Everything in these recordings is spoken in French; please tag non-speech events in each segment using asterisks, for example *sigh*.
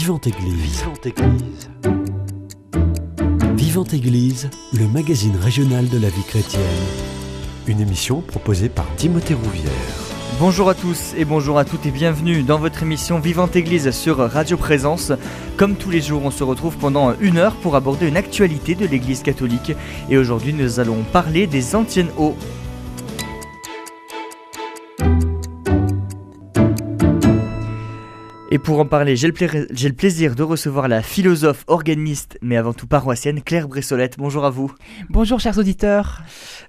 Vivante Église. Vivante Église. Vivante Église, le magazine régional de la vie chrétienne. Une émission proposée par Timothée Rouvière. Bonjour à tous et bonjour à toutes et bienvenue dans votre émission Vivante Église sur Radio Présence. Comme tous les jours, on se retrouve pendant une heure pour aborder une actualité de l'Église catholique. Et aujourd'hui, nous allons parler des anciennes eaux. Et pour en parler, j'ai le, plaisir de recevoir la philosophe, organiste, mais avant tout paroissienne, Claire Bressolette. Bonjour à vous. Bonjour chers auditeurs.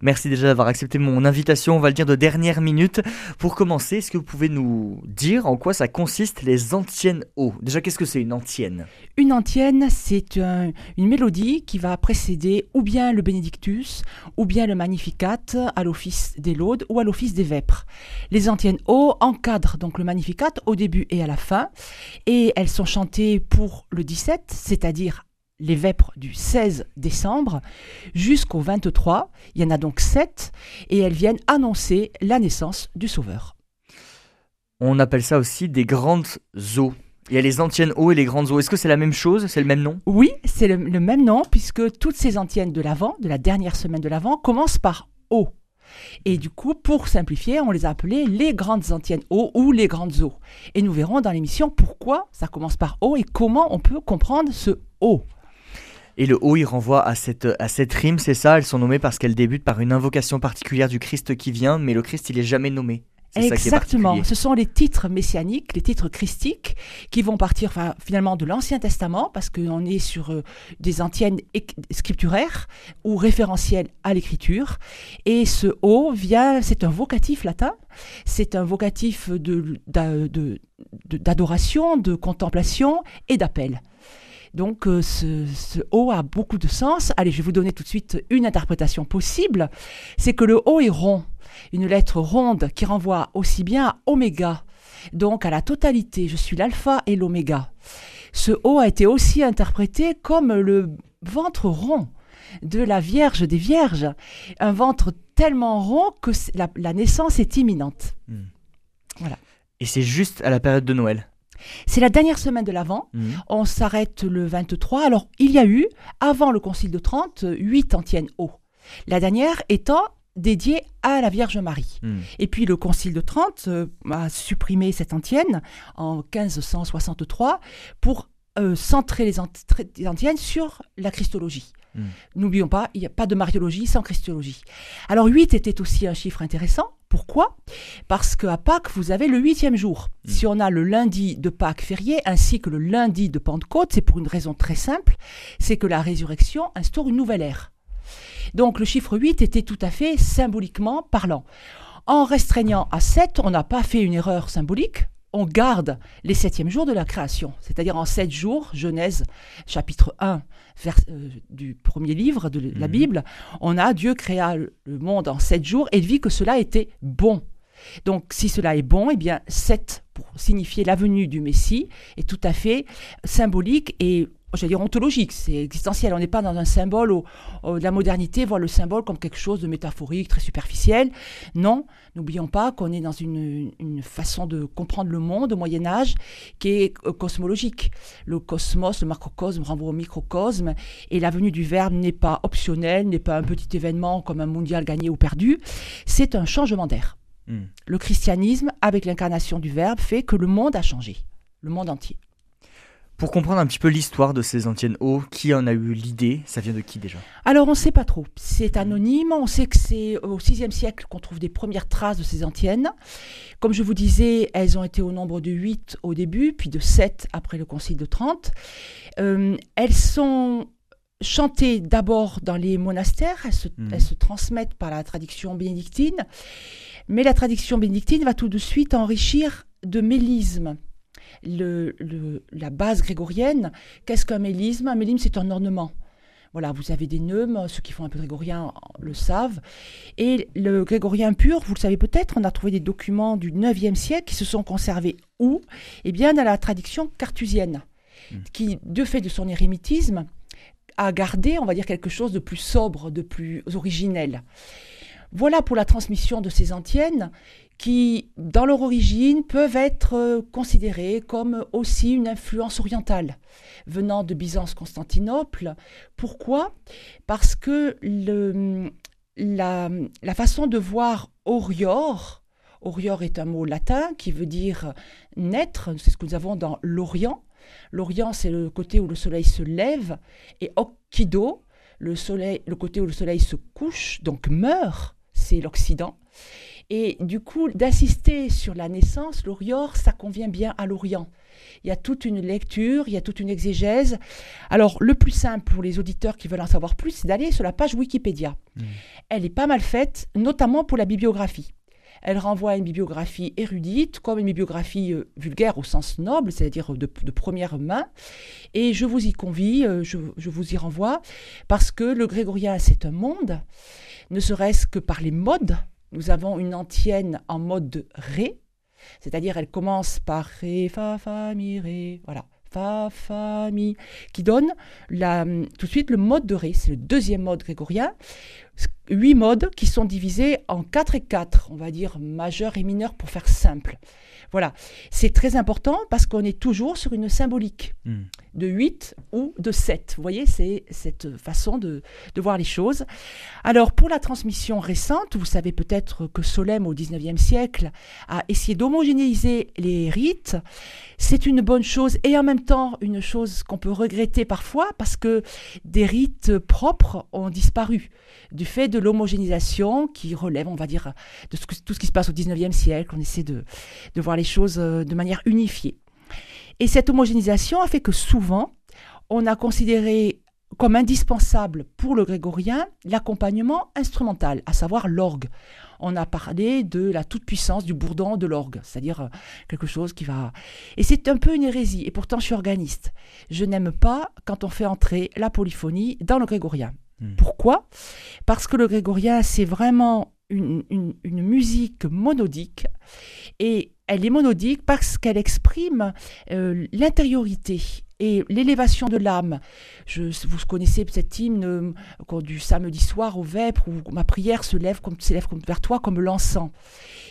Merci déjà d'avoir accepté mon invitation, on va le dire de dernière minute. Pour commencer, est-ce que vous pouvez nous dire en quoi ça consiste les antiennes eaux? Déjà, qu'est-ce que c'est une antienne? Une antienne, c'est une mélodie qui va précéder ou bien le Benedictus, ou bien le Magnificat à l'office des laudes ou à l'office des vêpres. Les antiennes eaux encadrent donc le Magnificat au début et à la fin et elles sont chantées pour le 17, c'est-à-dire les vêpres du 16 décembre jusqu'au 23. Il y en a donc 7 et elles viennent annoncer la naissance du Sauveur. On appelle ça aussi des grandes eaux. Il y a les antiennes eaux et les grandes eaux. Est-ce que c'est la même chose? C'est le même nom? Oui, c'est le, le, même nom puisque toutes ces antiennes de l'Avent, de la dernière semaine de l'Avent, commencent par eau. Et du coup, pour simplifier, on les a appelées les grandes antiennes eau ou les grandes eaux. Et nous verrons dans l'émission pourquoi ça commence par eau et comment on peut comprendre ce eau. Et le haut, il renvoie à cette, à cette rime, c'est ça? Elles sont nommées parce qu'elles débutent par une invocation particulière du Christ qui vient, mais le Christ, il est jamais nommé. Exactement. Ce sont les titres messianiques, les titres christiques, qui vont partir finalement de l'Ancien Testament, parce qu'on est sur euh, des antiennes scripturaires ou référentielles à l'écriture. Et ce haut vient, c'est un vocatif latin, c'est un vocatif d'adoration, de, de, contemplation et d'appel. Donc euh, ce, ce haut a beaucoup de sens. Allez, je vais vous donner tout de suite une interprétation possible. C'est que le haut est rond une lettre ronde qui renvoie aussi bien à oméga, donc à la totalité, je suis l'alpha et l'oméga. Ce O a été aussi interprété comme le ventre rond de la Vierge des Vierges, un ventre tellement rond que la, naissance est imminente. Hmm. Voilà. Et c'est juste à la période de Noël. C'est la dernière semaine de l'Avent. Hmm. On s'arrête le 23. Alors, il y a eu, avant le Concile de Trente, huit antiennes O. La dernière étant dédié à la Vierge Marie. Hmm. Et puis le Concile de Trente euh, a supprimé cette antienne en 1563 pour euh, centrer les, antiennes sur la Christologie. Hmm. N'oublions pas, il n'y a pas de mariologie sans Christologie. Alors 8 était aussi un chiffre intéressant. Pourquoi? Parce qu'à Pâques, vous avez le huitième jour. Hmm. Si on a le lundi de Pâques férié ainsi que le lundi de Pentecôte, c'est pour une raison très simple, c'est que la résurrection instaure une nouvelle ère. Donc le chiffre 8 était tout à fait symboliquement parlant. En restreignant à 7, on n'a pas fait une erreur symbolique, on garde les septièmes jours de la création, c'est-à-dire en sept jours, Genèse chapitre 1 euh, du premier livre de la mhm. Bible, on a Dieu créa le monde en sept jours et vit que cela était bon. Donc si cela est bon, eh bien 7 pour signifier la venue du Messie est tout à fait symbolique et j'allais dire ontologique, c'est existentiel. On n'est pas dans un symbole où, la modernité voit le symbole comme quelque chose de métaphorique, très superficiel. Non, n'oublions pas qu'on est dans une, façon de comprendre le monde au Moyen Âge qui est euh, cosmologique. Le cosmos, le macrocosme renvoie au microcosme, et la venue du Verbe n'est pas optionnelle, n'est pas un petit événement comme un mondial gagné ou perdu, c'est un changement d'air. Hmm. Le christianisme, avec l'incarnation du Verbe, fait que le monde a changé, le monde entier. Pour comprendre un petit peu l'histoire de ces antiennes eaux, qui en a eu l'idée Ça vient de qui déjà? Alors on ne sait pas trop. C'est anonyme. On sait que c'est au VIe siècle qu'on trouve des premières traces de ces antiennes. Comme je vous disais, elles ont été au nombre de 8 au début, puis de 7 après le Concile de Trente. Euh, elles sont chantées d'abord dans les monastères. Elles se, mhm. elles se transmettent par la tradition bénédictine. Mais la tradition bénédictine va tout de suite enrichir de mélisme le, la base grégorienne. Qu'est-ce qu'un mélisme? Un mélisme, c'est un ornement. Voilà, vous avez des neumes, ceux qui font un peu grégorien le savent. Et le grégorien pur, vous le savez peut-être, on a trouvé des documents du 9e siècle qui se sont conservés où? Eh bien, dans la tradition cartusienne, hmm. qui, de fait de son érémitisme, a gardé, on va dire, quelque chose de plus sobre, de plus originel. Voilà pour la transmission de ces antiennes qui, dans leur origine, peuvent être euh, considérés comme aussi une influence orientale venant de Byzance-Constantinople. Pourquoi? Parce que le, la, façon de voir Orior, Orior est un mot latin qui veut dire naître, c'est ce que nous avons dans l'Orient. L'Orient, c'est le côté où le soleil se lève, et Okkido, le, soleil, le côté où le soleil se couche, donc meurt, c'est l'Occident. Et du coup, d'assister sur la naissance, l'Orior, ça convient bien à l'Orient. Il y a toute une lecture, il y a toute une exégèse. Alors, le plus simple pour les auditeurs qui veulent en savoir plus, c'est d'aller sur la page Wikipédia. Mmh. Elle est pas mal faite, notamment pour la bibliographie. Elle renvoie à une bibliographie érudite, comme une bibliographie euh, vulgaire au sens noble, c'est-à-dire de, première main. Et je vous y convie, euh, je, je, vous y renvoie, parce que le grégorien, c'est un monde, ne serait-ce que par les modes nous avons une antienne en mode Ré, c'est-à-dire elle commence par Ré, Fa, Fa, Mi, Ré, voilà, Fa, Fa, Mi, qui donne la, tout de suite le mode de Ré, c'est le deuxième mode grégorien. Huit modes qui sont divisés en 4 et 4, on va dire majeur et mineur pour faire simple. Voilà, c'est très important parce qu'on est toujours sur une symbolique hmm. De 8 ou de 7. Vous voyez, c'est cette façon de, voir les choses. Alors, pour la transmission récente, vous savez peut-être que Solem, au 19e siècle, a essayé d'homogénéiser les rites. C'est une bonne chose et en même temps une chose qu'on peut regretter parfois parce que des rites propres ont disparu du fait de l'homogénéisation qui relève, on va dire, de tout ce qui se passe au 19e siècle. On essaie de, voir les choses euh, de manière unifiée. Et cette homogénéisation a fait que souvent, on a considéré comme indispensable pour le grégorien l'accompagnement instrumental, à savoir l'orgue. On a parlé de la toute-puissance du bourdon de l'orgue, c'est-à-dire euh, quelque chose qui va... Et c'est un peu une hérésie, et pourtant je suis organiste. Je n'aime pas quand on fait entrer la polyphonie dans le grégorien. Hmm. Pourquoi? Parce que le grégorien, c'est vraiment une, musique monodique et elle est monodique parce qu'elle exprime euh, l'intériorité et l'élévation de l'âme. vous connaissez cet hymne euh, du samedi soir au vêpres où ma prière se lève comme s'élève comme vers toi comme l'encens.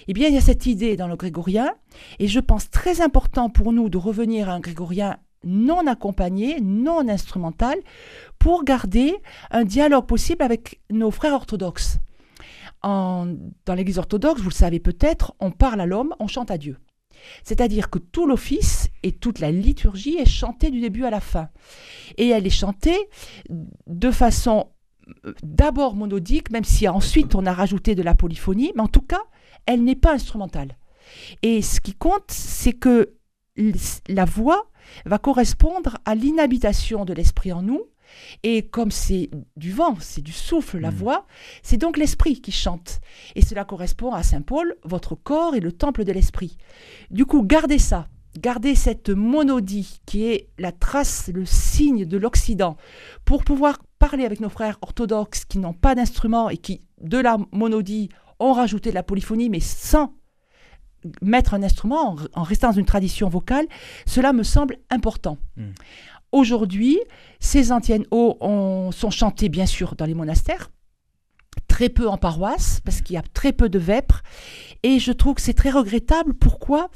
Eh bien, il y a cette idée dans le grégorien et je pense très important pour nous de revenir à un grégorien non accompagné, non instrumental, pour garder un dialogue possible avec nos frères orthodoxes. Dans l'Église orthodoxe, vous le savez peut-être, on parle à l'homme, on chante à Dieu. C'est-à-dire que tout l'office et toute la liturgie est chantée du début à la fin. Et elle est chantée de façon euh, d'abord monodique, même si ensuite on a rajouté de la polyphonie, mais en tout cas, elle n'est pas instrumentale. Et ce qui compte, c'est que la voix va correspondre à l'inhabitation de l'esprit en nous. Et comme c'est du vent, c'est du souffle, la mm. voix, c'est donc l'esprit qui chante. Et cela correspond à Saint Paul, votre corps est le temple de l'esprit. Du coup, gardez ça, gardez cette monodie qui est la trace, le signe de l'Occident, pour pouvoir parler avec nos frères orthodoxes qui n'ont pas d'instrument et qui, de la monodie, ont rajouté de la polyphonie, mais sans mettre un instrument en, restant dans une tradition vocale, cela me semble important. Hmm. Aujourd'hui, ces antiennes hauts sont chantées bien sûr dans les monastères, très peu en paroisse, parce qu'il y a très peu de vêpres. Et je trouve que c'est très regrettable. Pourquoi?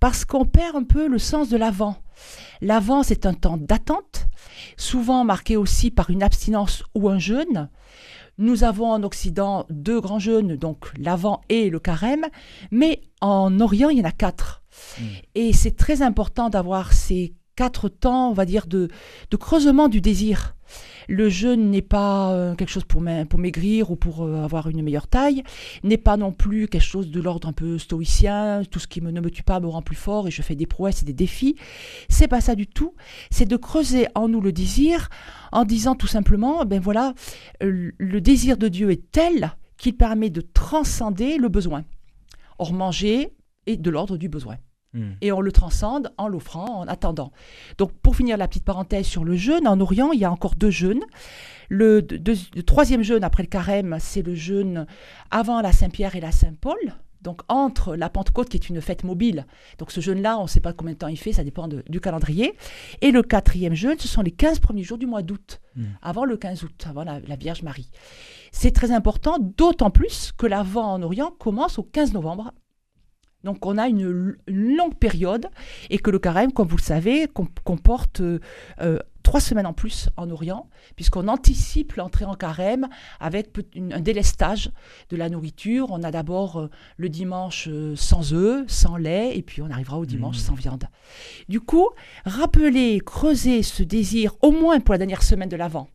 Parce qu'on perd un peu le sens de l'avant. L'avant, c'est un temps d'attente, souvent marqué aussi par une abstinence ou un jeûne. Nous avons en Occident deux grands jeûnes, donc l'Avent et le Carême, mais en Orient, il y en a quatre. Hmm. Et c'est très important d'avoir ces quatre temps, on va dire, de, de creusement du désir. Le jeûne n'est pas euh, quelque chose pour, pour maigrir ou pour euh, avoir une meilleure taille, n'est pas non plus quelque chose de l'ordre un peu stoïcien, tout ce qui ne me tue pas me rend plus fort et je fais des prouesses et des défis. C'est pas ça du tout. C'est de creuser en nous le désir en disant tout simplement, ben voilà, euh, le désir de Dieu est tel qu'il permet de transcender le besoin. Or, manger est de l'ordre du besoin. Hmm. Et on le transcende en l'offrant, en attendant. Donc, pour finir la petite parenthèse sur le jeûne, en Orient, il y a encore deux jeûnes. Le, troisième jeûne après le carême, c'est le jeûne avant la Saint-Pierre et la Saint-Paul. Donc, entre la Pentecôte, qui est une fête mobile. Donc, ce jeûne-là, on ne sait pas combien de temps il fait, ça dépend du calendrier. Et le quatrième jeûne, ce sont les 15 premiers jours du mois d'août, hmm. avant le 15 août, avant la, la Vierge Marie. C'est très important, d'autant plus que l'Avent en Orient commence au 15 novembre Donc on a une, longue période et que le carême, comme vous le savez, comporte euh, euh, trois semaines en plus en Orient, puisqu'on anticipe l'entrée en carême avec un délestage de la nourriture. On a d'abord euh, le dimanche sans œufs, sans lait, et puis on arrivera au dimanche mmh. sans viande. Du coup, rappeler, creuser ce désir, au moins pour la dernière semaine de l'Avent,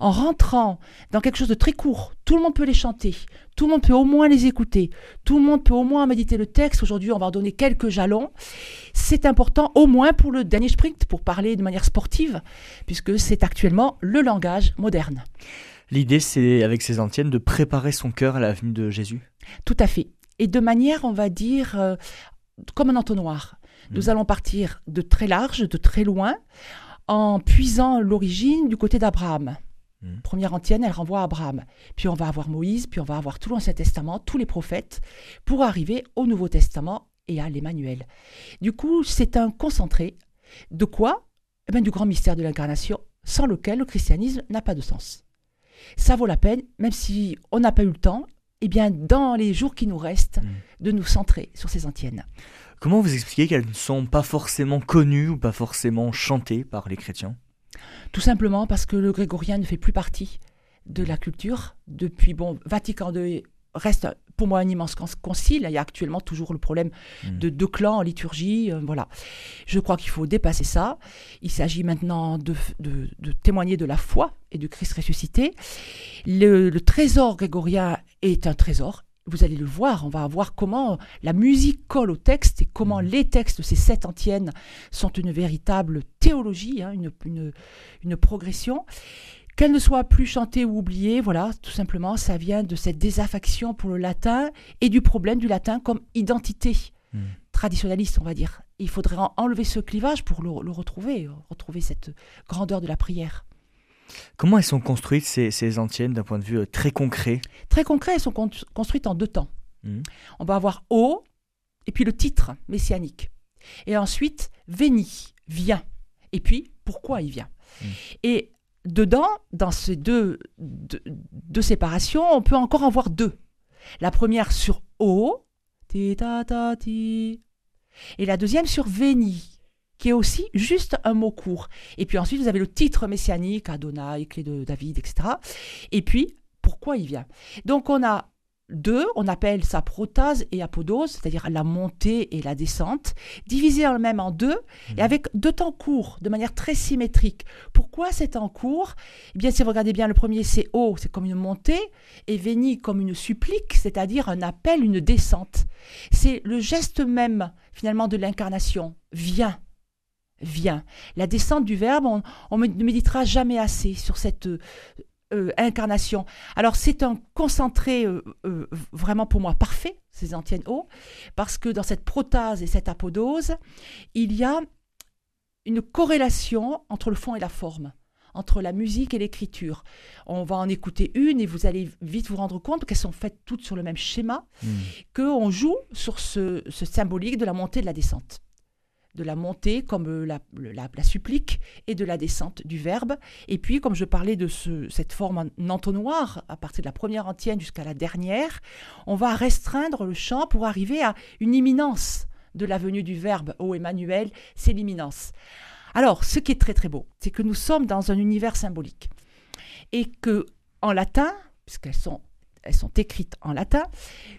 en rentrant dans quelque chose de très court, tout le monde peut les chanter, tout le monde peut au moins les écouter, tout le monde peut au moins méditer le texte. Aujourd'hui, on va en donner quelques jalons. C'est important au moins pour le dernier sprint, pour parler de manière sportive, puisque c'est actuellement le langage moderne. L'idée, c'est avec ces antiennes de préparer son cœur à la venue de Jésus. Tout à fait. Et de manière, on va dire, euh, comme un entonnoir. Nous mmh. allons partir de très large, de très loin, en puisant l'origine du côté d'Abraham. Hmm. Première antienne, elle renvoie à Abraham. Puis on va avoir Moïse, puis on va avoir tout l'Ancien Testament, tous les prophètes, pour arriver au Nouveau Testament et à l'Emmanuel. Du coup, c'est un concentré de quoi? Eh bien, Du grand mystère de l'incarnation, sans lequel le christianisme n'a pas de sens. Ça vaut la peine, même si on n'a pas eu le temps, eh bien, dans les jours qui nous restent, hmm. de nous centrer sur ces antiennes. Comment vous expliquez qu'elles ne sont pas forcément connues ou pas forcément chantées par les chrétiens? Tout simplement parce que le grégorien ne fait plus partie de la culture. Depuis, bon, Vatican II reste pour moi un immense concile. Il y a actuellement toujours le problème hmm. de deux clans en liturgie. Euh, voilà. Je crois qu'il faut dépasser ça. Il s'agit maintenant de, témoigner de la foi et du Christ ressuscité. le trésor grégorien est un trésor vous allez le voir, on va voir comment la musique colle au texte et comment mmh. les textes de ces sept antiennes sont une véritable théologie, hein, une, une, progression. Qu'elles ne soient plus chantées ou oubliées, voilà, tout simplement, ça vient de cette désaffection pour le latin et du problème du latin comme identité mmh. traditionnaliste, on va dire. Il faudrait enlever ce clivage pour le retrouver, retrouver cette grandeur de la prière. Comment elles sont construites, ces, ces antiennes, d'un point de vue euh, très concret? Très concret, elles sont construites en deux temps. Mmh. On va avoir O, et puis le titre messianique. Et ensuite, Véni, vient. Et puis, pourquoi il vient? Mmh. Et dedans, dans ces deux, deux, séparations, on peut encore en voir deux. La première sur O, ti ta ta ti, et la deuxième sur Véni qui est aussi juste un mot court. Et puis ensuite, vous avez le titre messianique, Adonai, clé de David, etc. Et puis, pourquoi il vient? Donc, on a deux, on appelle ça protase et apodose, c'est-à-dire la montée et la descente, divisé en même en deux, et mmh. avec deux temps courts, de manière très symétrique. Pourquoi c'est en cours Eh bien, si vous regardez bien, le premier, c'est haut, c'est comme une montée, et veni comme une supplique, c'est-à-dire un appel, une descente. C'est le geste même, finalement, de l'incarnation. Viens, vient. La descente du Verbe, on, ne méditera jamais assez sur cette euh, euh, incarnation. Alors c'est un concentré euh, vraiment pour moi parfait, ces antiennes eaux, parce que dans cette protase et cette apodose, il y a une corrélation entre le fond et la forme entre la musique et l'écriture. On va en écouter une et vous allez vite vous rendre compte qu'elles sont faites toutes sur le même schéma, mmh. qu'on joue sur ce, ce symbolique de la montée et de la descente de la montée comme euh, la, la, supplique et de la descente du verbe. Et puis, comme je parlais de ce, cette forme en entonnoir, à partir de la première antienne jusqu'à la dernière, on va restreindre le chant pour arriver à une imminence de la venue du verbe. Ô Emmanuel, c'est l'imminence. Alors, ce qui est très très beau, c'est que nous sommes dans un univers symbolique. Et que, en latin, puisqu'elles sont elles sont écrites en latin.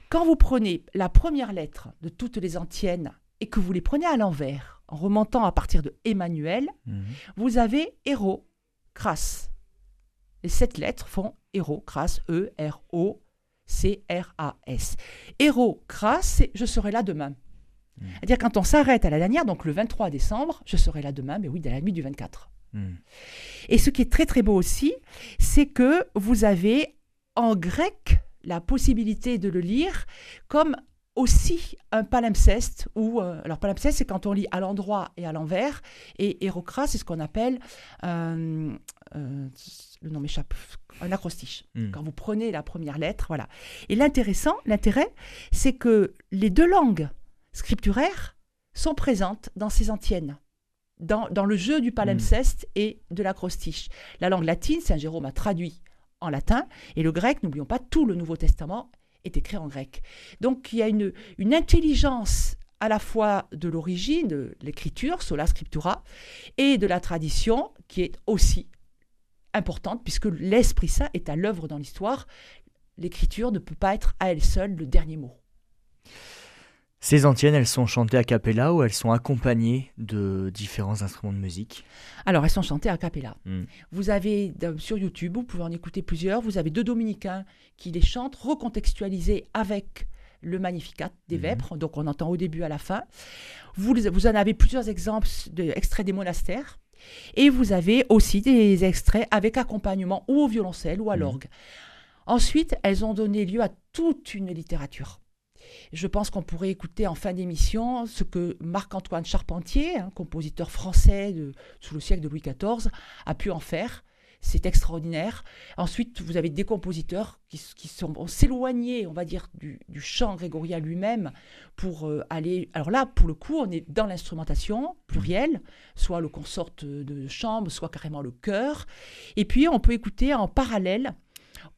Quand vous prenez la première lettre de toutes les antiennes et que vous les prenez à l'envers, en remontant à partir de Emmanuel, mhm. vous avez héros, crasse. Les sept lettres font héros, crasse, E, R, O, C, R, A, S. Héros, crasse, c'est je serai là demain. Mhm. C'est-à-dire quand on s'arrête à la dernière, donc le 23 décembre, je serai là demain, mais oui, dans la nuit du 24. Mhm. Et ce qui est très très beau aussi, c'est que vous avez en grec la possibilité de le lire comme aussi un palimpseste, ou euh, alors palimpseste c'est quand on lit à l'endroit et à l'envers, et hérocra c'est ce qu'on appelle, euh, euh, le nom m'échappe, un acrostiche. Hmm. Quand vous prenez la première lettre, voilà. Et l'intéressant, l'intérêt, c'est que les deux langues scripturaires sont présentes dans ces antiennes. Dans, dans le jeu du palimpseste et de l'acrostiche. La langue latine, Saint Jérôme a traduit en latin, et le grec, n'oublions pas, tout le Nouveau Testament écrit en grec. Donc il y a une, une intelligence à la fois de l'origine, de l'écriture, sola scriptura, et de la tradition, qui est aussi importante, puisque l'Esprit Saint est à l'œuvre dans l'histoire. L'écriture ne peut pas être à elle seule le dernier mot. Ces antiennes, elles sont chantées a cappella ou elles sont accompagnées de différents instruments de musique Alors, elles sont chantées a cappella. Hmm. Vous avez sur YouTube, vous pouvez en écouter plusieurs, vous avez deux dominicains qui les chantent, recontextualisés avec le Magnificat des mhm. Vêpres, donc on entend au début à la fin. Vous, vous en avez plusieurs exemples d'extraits des monastères. Et vous avez aussi des extraits avec accompagnement ou au violoncelle ou à mhm. l'orgue. Ensuite, elles ont donné lieu à toute une littérature. Je pense qu'on pourrait écouter en fin d'émission ce que Marc-Antoine Charpentier, compositeur français sous le siècle de Louis XIV, a pu en faire c'est extraordinaire. Ensuite, vous avez des compositeurs qui, sont s'éloigner, on va dire, du, chant grégorien lui-même pour euh, aller. Alors là, pour le coup, on est dans l'instrumentation plurielle, soit le consort de chambre, soit carrément le chœur. Et puis, on peut écouter en parallèle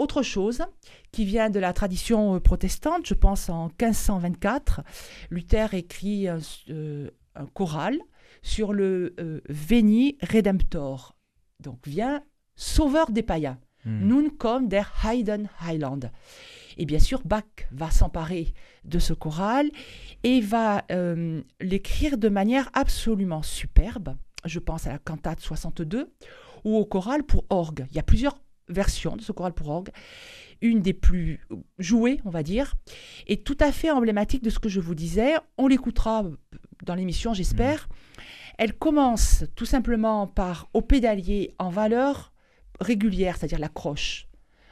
autre chose qui vient de la tradition euh, protestante, je pense en 1524, Luther écrit un, euh, choral sur le Veni Redemptor. Donc vient sauveur des païens. Hmm. Nun comme der Heiden Highland. Et bien sûr, Bach va s'emparer de ce choral et va euh, l'écrire de manière absolument superbe. Je pense à la cantate 62 ou au choral pour orgue. Il y a plusieurs versions de ce choral pour orgue. Une des plus jouées, on va dire, et tout à fait emblématique de ce que je vous disais. On l'écoutera dans l'émission, j'espère. Hmm. Elle commence tout simplement par au pédalier en valeur régulière, c'est-à-dire la croche,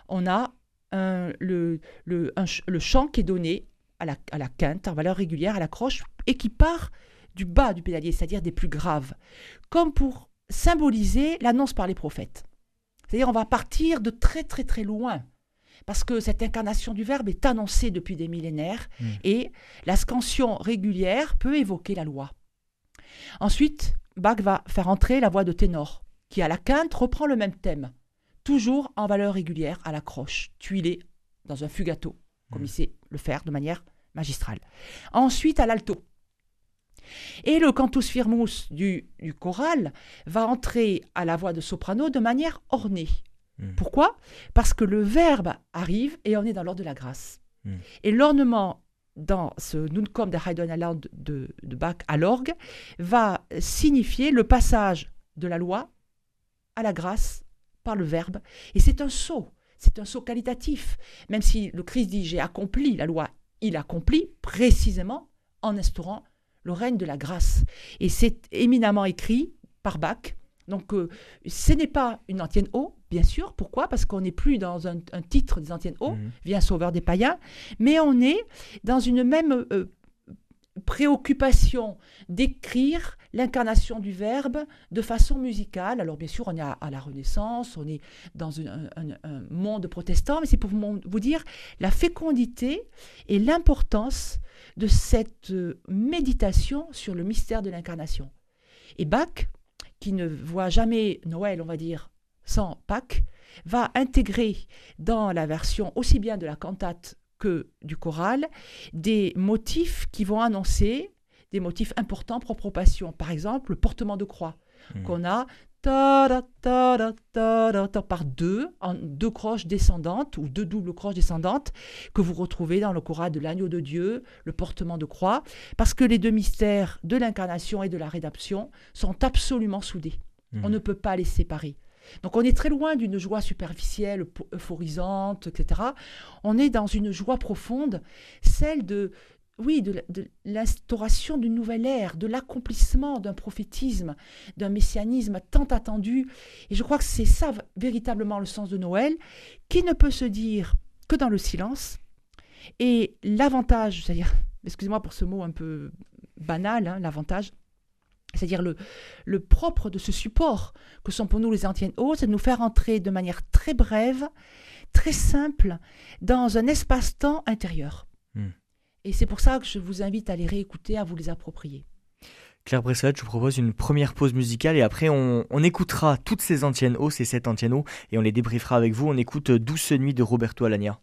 on a le, le, le, chant qui est donné à la, à la quinte en valeur régulière, à la croche, et qui part du bas du pédalier, c'est-à-dire des plus graves, comme pour symboliser l'annonce par les prophètes. C'est-à-dire on va partir de très très très loin, parce que cette incarnation du Verbe est annoncée depuis des millénaires, hmm. et la scansion régulière peut évoquer la loi. Ensuite, Bach va faire entrer la voix de ténor, qui à la quinte reprend le même thème toujours en valeur régulière à la croche, tuilé dans un fugato, comme hmm. il sait le faire de manière magistrale. Ensuite, à l'alto. Et le cantus firmus du, choral va entrer à la voix de soprano de manière ornée. Hmm. Pourquoi? Parce que le verbe arrive et on est dans l'ordre de la grâce. Hmm. Et l'ornement dans ce Nunkom de Haydn de, de Bach à l'orgue va signifier le passage de la loi à la grâce par le Verbe. Et c'est un saut, c'est un saut qualitatif. Même si le Christ dit j'ai accompli la loi, il accomplit précisément en instaurant le règne de la grâce. Et c'est éminemment écrit par Bach. Donc euh, ce n'est pas une antienne eau, bien sûr. Pourquoi? Parce qu'on n'est plus dans un, titre des antiennes eau, mmh. vient sauveur des païens, mais on est dans une même euh, préoccupation d'écrire l'incarnation du verbe de façon musicale. Alors bien sûr, on est à, la Renaissance, on est dans un, monde protestant, mais c'est pour vous, dire la fécondité et l'importance de cette euh, méditation sur le mystère de l'incarnation. Et Bach, qui ne voit jamais Noël, on va dire, sans Pâques, va intégrer dans la version aussi bien de la cantate que du choral des motifs qui vont annoncer des motifs importants propres passion. Par exemple, le portement de croix hmm. qu'on a par deux, en deux croches descendantes ou deux doubles croches descendantes que vous retrouvez dans le choral de l'agneau de Dieu, le portement de croix, parce que les deux mystères de l'incarnation et de la rédemption sont absolument soudés. Hmm. On ne peut pas les séparer. Donc on est très loin d'une joie superficielle, euphorisante, etc. On est dans une joie profonde, celle de, oui, de, l'instauration d'une nouvelle ère, de l'accomplissement d'un prophétisme, d'un messianisme tant attendu. Et je crois que c'est ça véritablement le sens de Noël, qui ne peut se dire que dans le silence. Et l'avantage, c'est-à-dire, *laughs* excusez-moi pour ce mot un peu banal, hein, l'avantage, c'est-à-dire le, le propre de ce support que sont pour nous les antiennes hautes, c'est de nous faire entrer de manière très brève, très simple, dans un espace-temps intérieur. Hmm. Et c'est pour ça que je vous invite à les réécouter, à vous les approprier. Claire Bressolette, je vous propose une première pause musicale et après on, écoutera toutes ces antiennes hauts, ces sept antiennes hauts, et on les débriefera avec vous. On écoute Douce Nuit de Roberto Alagna.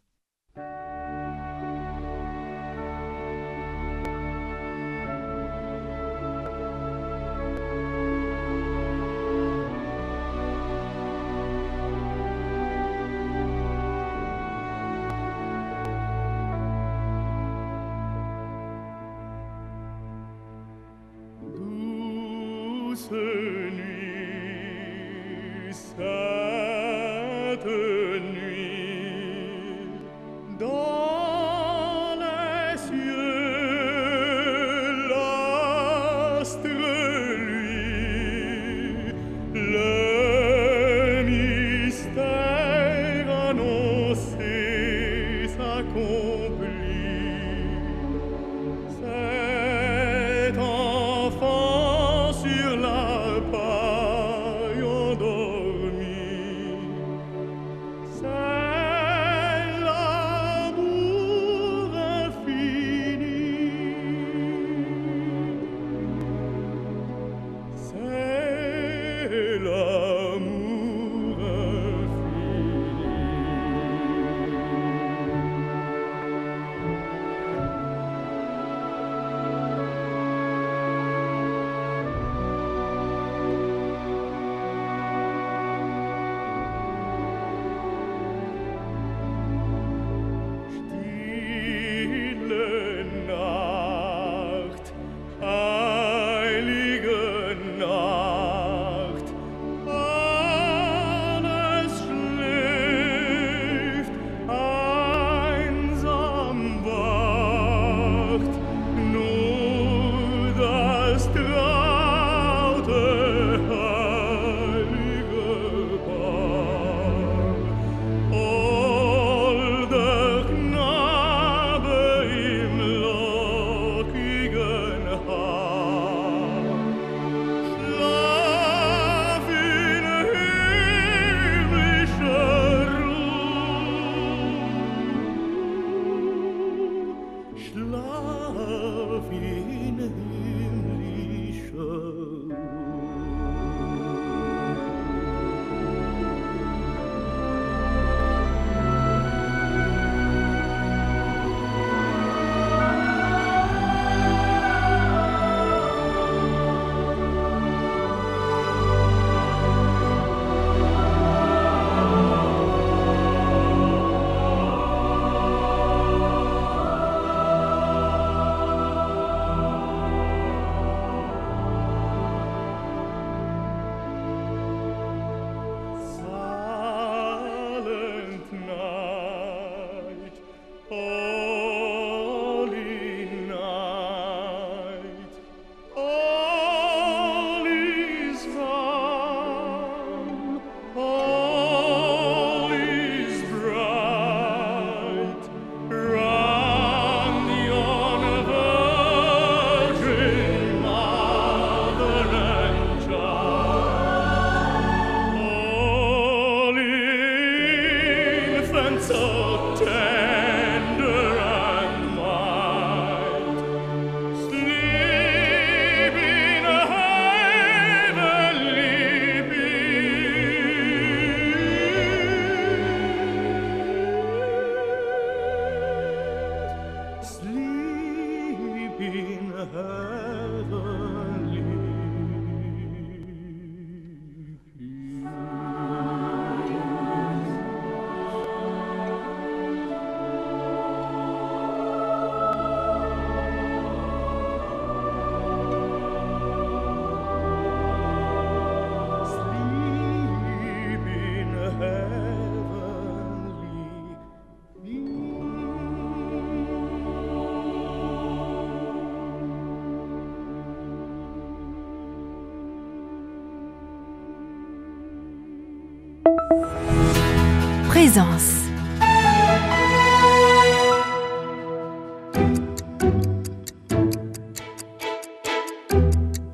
Hey.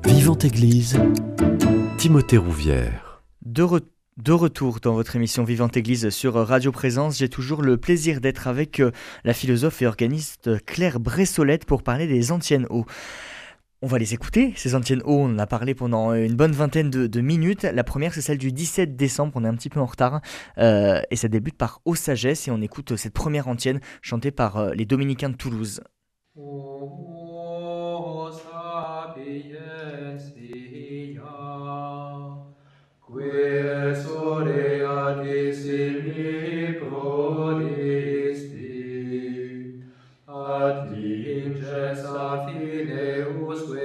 Vivante Église, Timothée Rouvière. De, de, retour dans votre émission Vivante Église sur Radio Présence, j'ai toujours le plaisir d'être avec euh, la philosophe et organiste Claire Bressolette pour parler des anciennes eaux. On va les écouter, ces anciennes O, on en a parlé pendant une bonne vingtaine de, minutes. La première, c'est celle du 17 décembre, on est un petit peu en retard, et ça débute par Ô Sagesse, et on écoute cette première antienne chantée par les Dominicains de Toulouse. pues,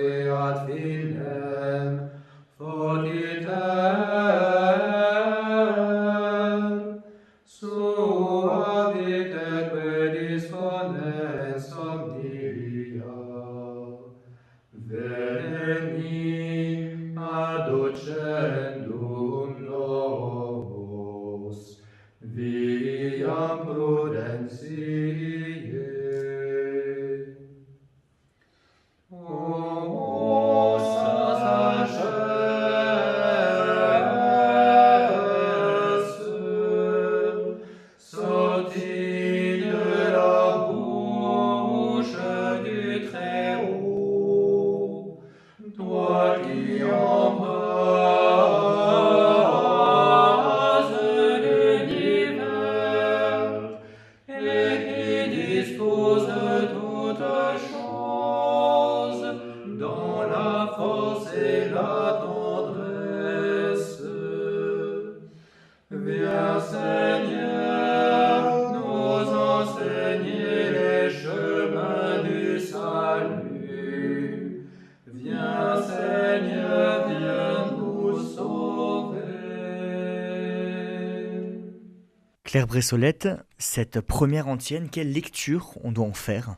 Claire Bressolette, cette première antienne, quelle lecture on doit en faire?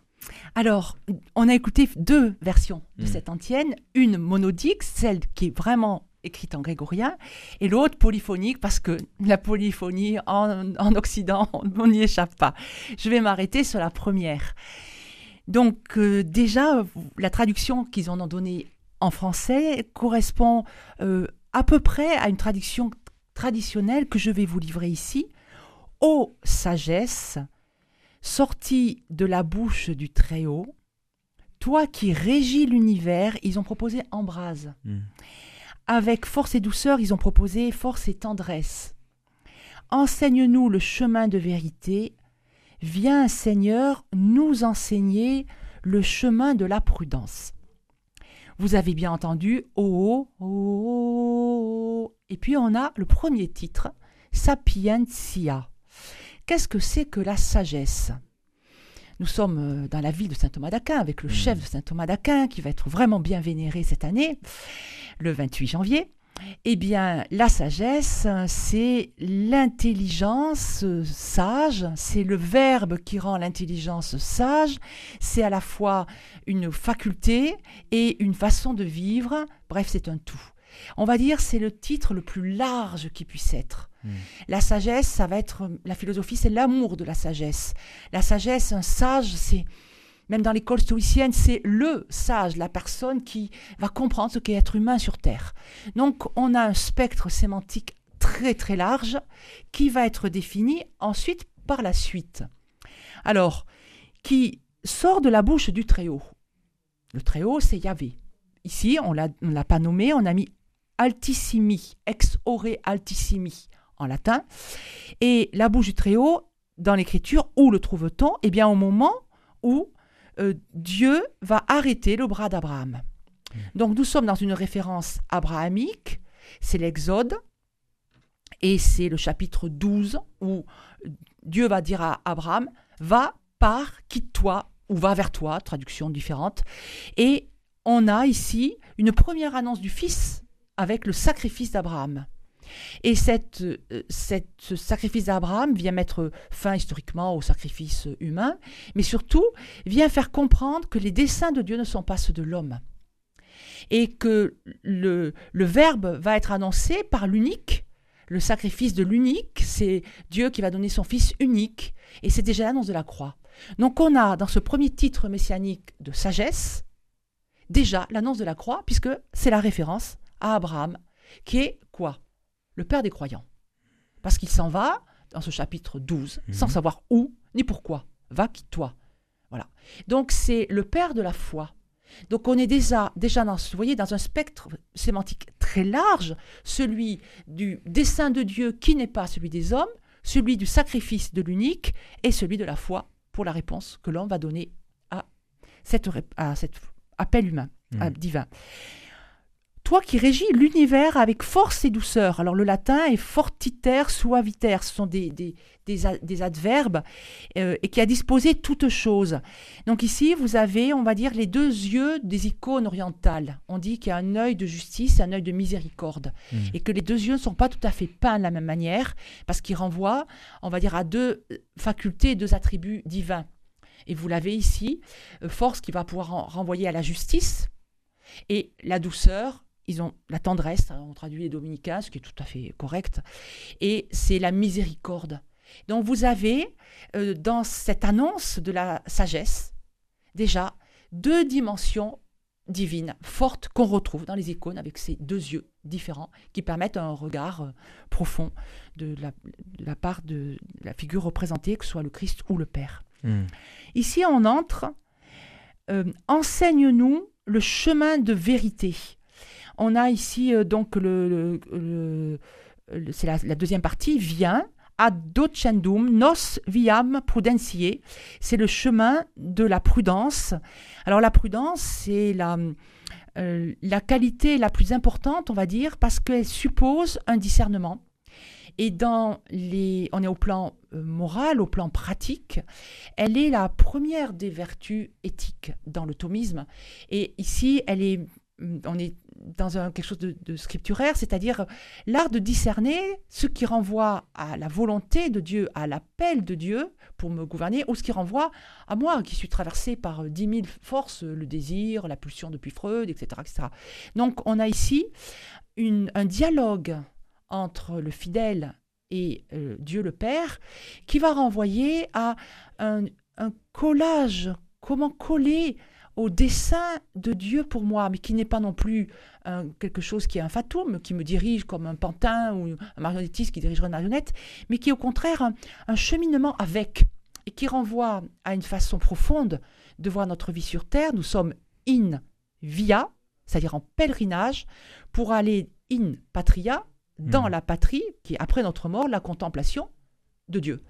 Alors, on a écouté deux versions de hmm. cette antienne, une monodique, celle qui est vraiment écrite en grégorien, et l'autre polyphonique, parce que la polyphonie en, Occident, on n'y échappe pas. Je vais m'arrêter sur la première. Donc euh, déjà, la traduction qu'ils en ont donnée en français correspond euh, à peu près à une traduction traditionnelle que je vais vous livrer ici, ô sagesse, sortie de la bouche du Très-Haut, toi qui régis l'univers, ils ont proposé embrase. Hmm. Avec force et douceur, ils ont proposé force et tendresse. Enseigne-nous le chemin de vérité. Viens, Seigneur, nous enseigner le chemin de la prudence. Vous avez bien entendu, oh, oh, oh, et puis on a le premier titre, Sapientia. Qu'est-ce que c'est que la sagesse? Nous sommes euh, dans la ville de Saint Thomas d'Aquin avec le mmh. chef de Saint Thomas d'Aquin qui va être vraiment bien vénéré cette année, le 28 janvier. Eh bien, la sagesse, c'est l'intelligence sage, c'est le verbe qui rend l'intelligence sage, c'est à la fois une faculté et une façon de vivre, bref, c'est un tout. On va dire c'est le titre le plus large qui puisse être. La sagesse, ça va être la philosophie, c'est l'amour de la sagesse. La sagesse, un sage, c'est même dans l'école stoïcienne, c'est le sage, la personne qui va comprendre ce qu'est être humain sur Terre. Donc on a un spectre sémantique très très large qui va être défini ensuite par la suite. Alors, qui sort de la bouche du Très-Haut. Le Très-Haut, c'est Yahvé. Ici, on ne l'a pas nommé, on a mis altissimi, ex ore altissimi en latin. Et la bouche du Très-Haut, dans l'écriture, où le trouve-t-on? Eh bien, au moment où euh, Dieu va arrêter le bras d'Abraham. Mmh. Donc, nous sommes dans une référence abrahamique, c'est l'Exode, et c'est le chapitre 12 où Dieu va dire à Abraham Va, pars, quitte-toi, ou va vers toi, traduction différente. Et on a ici une première annonce du Fils avec le sacrifice d'Abraham. Et cette, euh, ce sacrifice d'Abraham vient mettre fin historiquement au sacrifice humain, mais surtout vient faire comprendre que les desseins de Dieu ne sont pas ceux de l'homme. Et que le, le Verbe va être annoncé par l'unique, le sacrifice de l'unique, c'est Dieu qui va donner son Fils unique, et c'est déjà l'annonce de la croix. Donc on a dans ce premier titre messianique de sagesse, déjà l'annonce de la croix, puisque c'est la référence à Abraham, qui est quoi? Le père des croyants. Parce qu'il s'en va dans ce chapitre 12, mhm. sans savoir où ni pourquoi. Va, quitte-toi. Voilà. Donc c'est le père de la foi. Donc on est déjà, déjà dans, vous voyez, dans un spectre sémantique très large, celui du dessein de Dieu qui n'est pas celui des hommes, celui du sacrifice de l'unique et celui de la foi pour la réponse que l'homme va donner à, cette, à cet appel humain, mhm. divin toi qui régis l'univers avec force et douceur. Alors le latin est fortiter, suaviter, ce sont des, des, adverbes, euh, et qui a disposé toute chose. Donc ici, vous avez, on va dire, les deux yeux des icônes orientales. On dit qu'il y a un œil de justice et un œil de miséricorde, hmm. et que les deux yeux ne sont pas tout à fait peints de la même manière, parce qu'ils renvoient, on va dire, à deux facultés, deux attributs divins. Et vous l'avez ici, euh, force qui va pouvoir renvoyer à la justice, et la douceur ils ont la tendresse, hein, on traduit les dominicains, ce qui est tout à fait correct, et c'est la miséricorde. Donc vous avez euh, dans cette annonce de la sagesse déjà deux dimensions divines fortes qu'on retrouve dans les icônes avec ces deux yeux différents qui permettent un regard euh, profond de la, part de la figure représentée, que ce soit le Christ ou le Père. Hmm. Ici, on entre, euh, enseigne-nous le chemin de vérité On a ici euh, donc le, c'est la, deuxième partie, vient ad docendum nos viam prudentiae. C'est le chemin de la prudence. Alors la prudence, c'est la, euh, la qualité la plus importante, on va dire, parce qu'elle suppose un discernement. Et dans les, on est au plan euh, moral, au plan pratique, elle est la première des vertus éthiques dans le thomisme. Et ici, elle est, on est dans un, quelque chose de, scripturaire, c'est-à-dire l'art de discerner ce qui renvoie à la volonté de Dieu, à l'appel de Dieu pour me gouverner, ou ce qui renvoie à moi, qui suis traversé par dix mille forces, le désir, la pulsion depuis Freud, etc. etc. Donc on a ici un dialogue entre le fidèle et euh, Dieu le Père qui va renvoyer à un collage, comment coller au dessein de Dieu pour moi, mais qui n'est pas non plus quelque chose qui est un fatum, qui me dirige comme un pantin ou un marionnettiste qui dirigerait une marionnette, mais qui est au contraire un, cheminement avec, et qui renvoie à une façon profonde de voir notre vie sur Terre. Nous sommes in via, c'est-à-dire en pèlerinage, pour aller in patria, dans hmm. la patrie, qui est après notre mort, la contemplation de Dieu.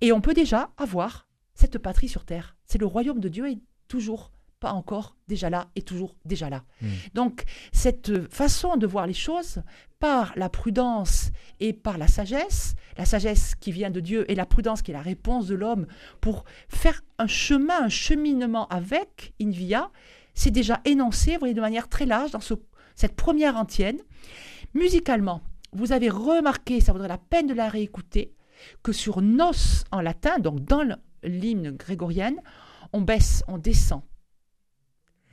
Et on peut déjà avoir cette patrie sur Terre. C'est le royaume de Dieu est toujours pas encore déjà là et toujours déjà là. Hmm. Donc cette façon de voir les choses par la prudence et par la sagesse, la sagesse qui vient de Dieu et la prudence qui est la réponse de l'homme pour faire un chemin, un cheminement avec Invia, c'est déjà énoncé, vous voyez, de manière très large dans ce, cette première antienne. Musicalement, vous avez remarqué, ça vaudrait la peine de la réécouter, que sur nos en latin, donc dans l'hymne grégorienne, on baisse, on descend.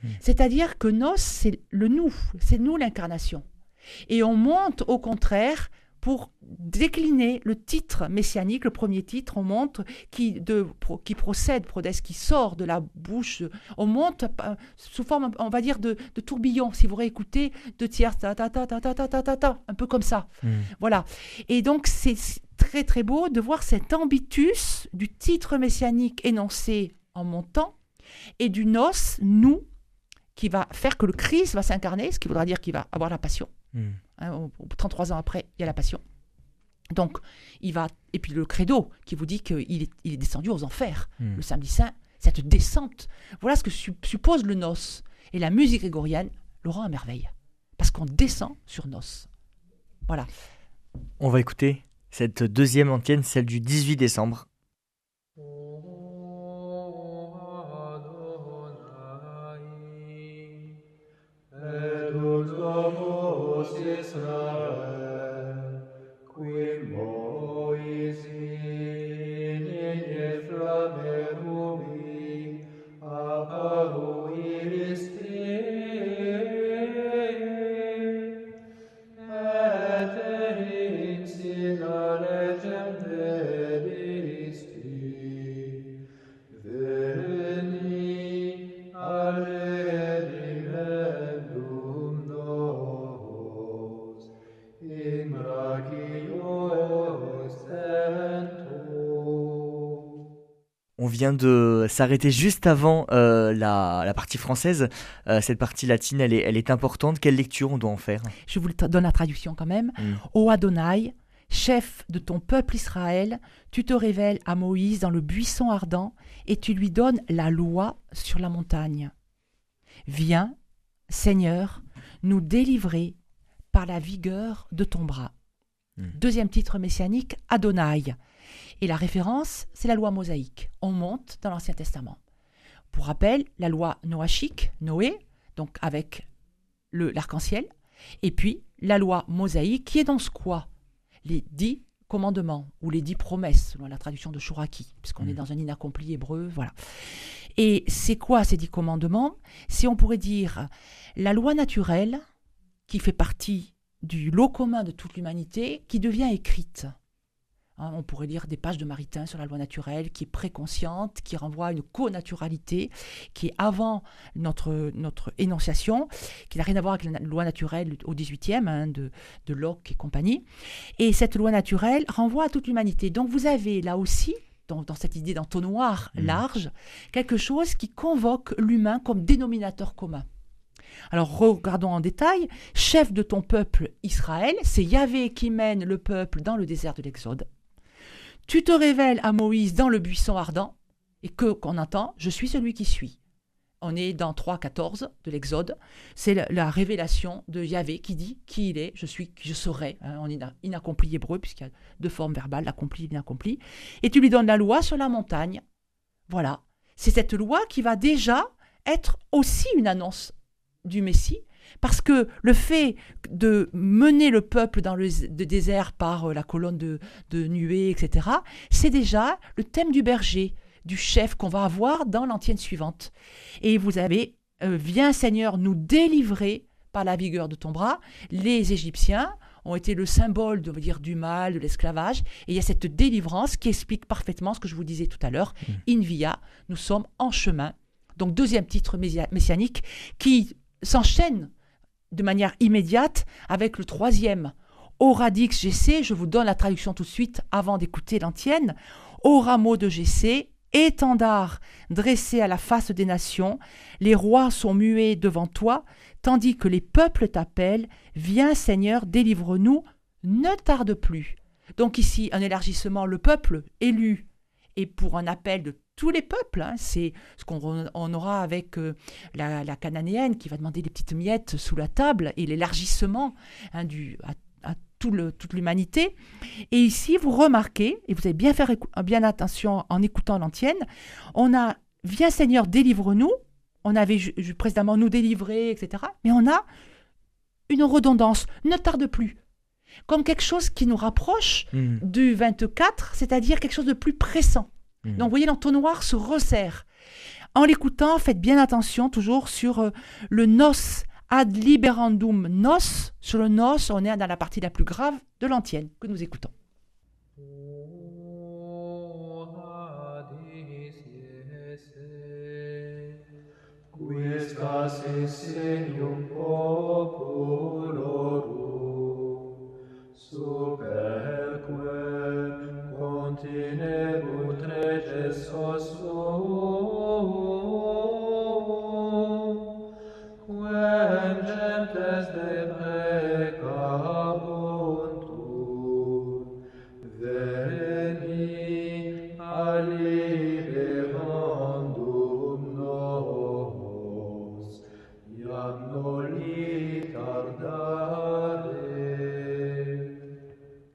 Hmm. C'est-à-dire que nos, c'est le nous, c'est nous l'incarnation. Et on monte au contraire pour décliner le titre messianique, le premier titre, on monte qui, de, qui procède, prodès, qui sort de la bouche, on monte sous forme, on va dire, de, tourbillon, si vous réécoutez, de tiers, ta ta ta ta ta ta ta ta, un peu comme ça. Hmm. Voilà. Et donc, c'est très très beau de voir cet ambitus du titre messianique énoncé en montant et du nos, nous, qui va faire que le Christ va s'incarner, ce qui voudra dire qu'il va avoir la passion. Hmm. Hein, 33 ans après, il y a la passion. Donc, il va. Et puis le credo qui vous dit qu'il est, il est descendu aux enfers hmm. le samedi saint, cette descente. Voilà ce que suppose le noce. Et la musique grégorienne le rend à merveille. Parce qu'on descend sur noce. Voilà. On va écouter cette deuxième antienne, celle du 18 décembre. Domnus Israel. Vient de s'arrêter juste avant euh, la, partie française. Euh, cette partie latine, elle est, elle est importante. Quelle lecture on doit en faire? Je vous donne la traduction quand même. Mm. Ô Adonai, chef de ton peuple Israël, tu te révèles à Moïse dans le buisson ardent et tu lui donnes la loi sur la montagne. Viens, Seigneur, nous délivrer par la vigueur de ton bras. Mm. Deuxième titre messianique, Adonai. Et la référence, c'est la loi mosaïque. On monte dans l'Ancien Testament. Pour rappel, la loi noachique, Noé, donc avec l'arc-en-ciel, et puis la loi mosaïque qui est dans ce quoi? Les dix commandements ou les dix promesses, selon la traduction de Chouraki, puisqu'on est mmh. dans un inaccompli hébreu, voilà. Et c'est quoi ces dix commandements? Si on pourrait dire la loi naturelle, qui fait partie du lot commun de toute l'humanité, qui devient écrite. Hein, on pourrait lire des pages de Maritain sur la loi naturelle qui est préconsciente, qui renvoie à une co-naturalité, qui est avant notre, notre énonciation, qui n'a rien à voir avec la loi naturelle au 18e, hein, de, de Locke et compagnie. Et cette loi naturelle renvoie à toute l'humanité. Donc vous avez là aussi, dans, cette idée d'entonnoir mmh. large, quelque chose qui convoque l'humain comme dénominateur commun. Alors regardons en détail. Chef de ton peuple Israël, c'est Yahvé qui mène le peuple dans le désert de l'Exode. Tu te révèles à Moïse dans le buisson ardent, et que qu'on entend, je suis celui qui suis. On est dans 3.14 de l'Exode. C'est la, révélation de Yahvé qui dit qui il est, je suis, je serai. Hein, on est inaccompli hébreu, puisqu'il y a deux formes verbales, l'accompli et l'inaccompli. Et tu lui donnes la loi sur la montagne. Voilà. C'est cette loi qui va déjà être aussi une annonce du Messie, parce que le fait de mener le peuple dans le désert par euh, la colonne de, de nuée, etc., c'est déjà le thème du berger, du chef qu'on va avoir dans l'antienne suivante. Et vous avez euh, Viens Seigneur nous délivrer par la vigueur de ton bras. Les Égyptiens ont été le symbole de, dire, du mal, de l'esclavage. Et il y a cette délivrance qui explique parfaitement ce que je vous disais tout à l'heure. Mmh. In via, nous sommes en chemin. Donc deuxième titre messianique qui s'enchaîne de manière immédiate avec le troisième. Au radix GC, je vous donne la traduction tout de suite avant d'écouter l'antienne. Au rameau de GC, étendard dressé à la face des nations, les rois sont muets devant toi, tandis que les peuples t'appellent, viens Seigneur, délivre-nous, ne tarde plus. Donc ici, un élargissement, le peuple élu, et pour un appel de tous les peuples. Hein. C'est ce qu'on aura avec euh, la, cananéenne qui va demander des petites miettes sous la table et l'élargissement hein, à, toute l'humanité. Et ici, vous remarquez, et vous avez bien fait bien attention en écoutant l'antienne, on a Viens Seigneur, délivre-nous. On avait précédemment nous délivrer, etc. Mais on a une redondance. Ne tarde plus comme quelque chose qui nous rapproche mmh. du 24, c'est-à-dire quelque chose de plus pressant. Mmh. Donc, vous voyez, l'entonnoir se resserre. En l'écoutant, faites bien attention toujours sur euh, le nos ad liberandum nos. Sur le nos, on est dans la partie la plus grave de l'antienne que nous écoutons.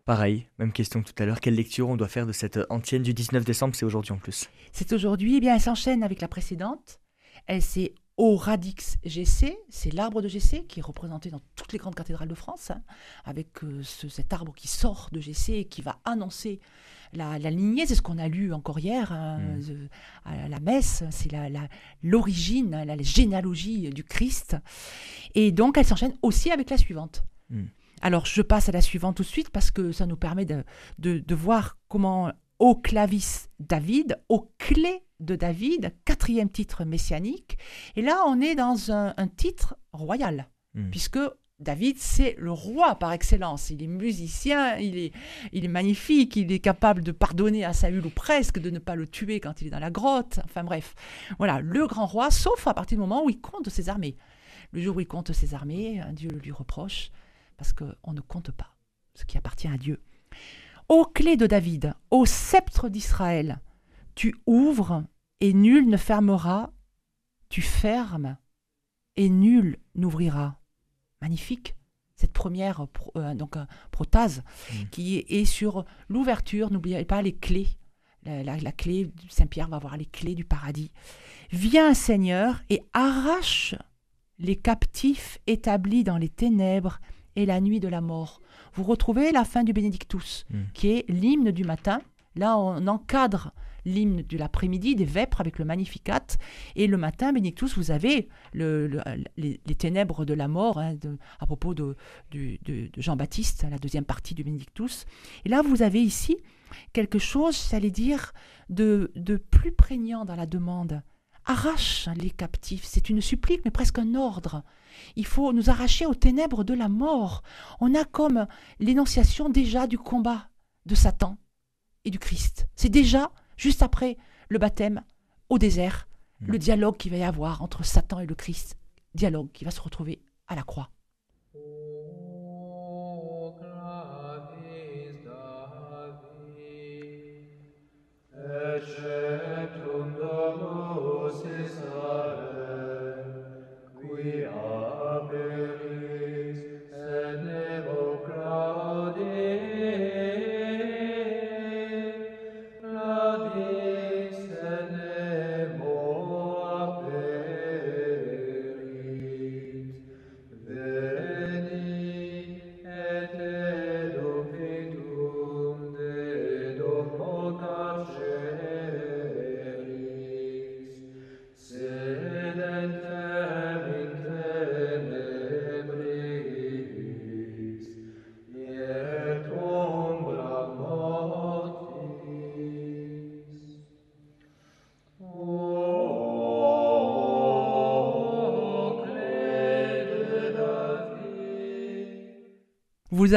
Pareil, même question que tout à l'heure. Quelle lecture on doit faire de cette antienne du 19 décembre? C'est aujourd'hui en plus. C'est aujourd'hui. Eh bien, elle s'enchaîne avec la précédente. Elle c'est au radix GC, c'est l'arbre de GC qui est représenté dans toutes les grandes cathédrales de France, hein, avec euh, cet arbre qui sort de GC et qui va annoncer la, lignée. C'est ce qu'on a lu encore hier hein, mm. euh, à la messe. C'est l'origine, la, la, généalogie du Christ. Et donc, elle s'enchaîne aussi avec la suivante. Mm. Alors, je passe à la suivante tout de suite parce que ça nous permet de, de, voir comment au clavis David, au clé de David, quatrième titre messianique. Et là, on est dans un, titre royal, hmm. puisque David, c'est le roi par excellence. Il est musicien, il est, il est magnifique, il est capable de pardonner à Saül ou presque, de ne pas le tuer quand il est dans la grotte. Enfin bref, voilà, le grand roi, sauf à partir du moment où il compte ses armées. Le jour où il compte ses armées, Dieu le lui reproche parce qu'on ne compte pas ce qui appartient à Dieu. Ô clé de David, ô sceptre d'Israël, tu ouvres et nul ne fermera, tu fermes et nul n'ouvrira. Magnifique cette première euh, donc protase mmh. qui est, sur l'ouverture. N'oubliez pas les clés. La, la clé, Saint Pierre va avoir les clés du paradis. Viens Seigneur et arrache les captifs établis dans les ténèbres et la nuit de la mort. Vous retrouvez la fin du Benedictus, hmm. qui est l'hymne du matin. Là, on encadre l'hymne de l'après-midi, des vêpres avec le Magnificat. Et le matin, Benedictus, vous avez le, les, ténèbres de la mort, hein, à propos de, de, Jean-Baptiste, la deuxième partie du Benedictus. Et là, vous avez ici quelque chose, j'allais dire, de, de plus prégnant dans la demande arrache les captifs. C'est une supplique, mais presque un ordre. Il faut nous arracher aux ténèbres de la mort. On a comme l'énonciation déjà du combat de Satan et du Christ. C'est déjà, juste après le baptême, au désert, le hmm. dialogue qu'il va y avoir entre Satan et le Christ. dialogue qui va se retrouver à la croix. Vous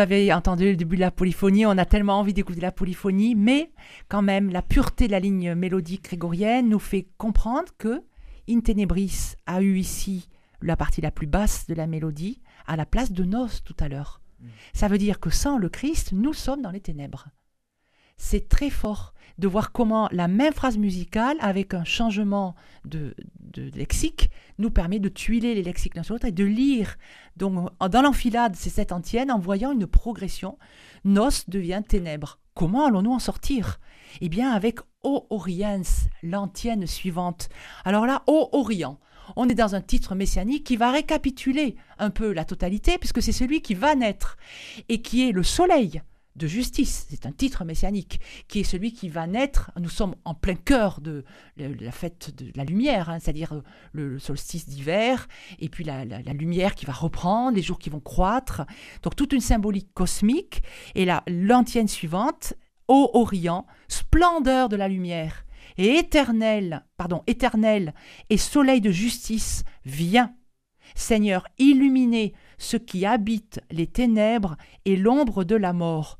avez entendu le début de la polyphonie, on a tellement envie d'écouter la polyphonie, mais quand même, la pureté de la ligne mélodique grégorienne nous fait comprendre que In Tenebris a eu ici la partie la plus basse de la mélodie, à la place de Nos tout à l'heure. Mm. Ça veut dire que sans le Christ, nous sommes dans les ténèbres. C'est très fort de voir comment la même phrase musicale, avec un changement de, lexique, nous permet de tuiler les lexiques l'un sur l'autre et de lire. Donc, dans l'enfilade, ces sept antiennes, en voyant une progression, nos devient ténèbres. Comment allons-nous en sortir? Eh bien, avec O Oriens, l'antienne suivante. Alors là, O Orient. On est dans un titre messianique qui va récapituler un peu la totalité, puisque c'est celui qui va naître et qui est le soleil de justice. C'est un titre messianique qui est celui qui va naître. Nous sommes en plein cœur de la fête de la lumière, hein, c'est-à-dire euh, le, solstice d'hiver, et puis la, lumière qui va reprendre, les jours qui vont croître. Donc toute une symbolique cosmique. Et là, l'antienne suivante, ô Orient, splendeur de la lumière et éternel, pardon, éternel et soleil de justice, viens. Seigneur, illuminez ce qui habite les ténèbres et l'ombre de la mort.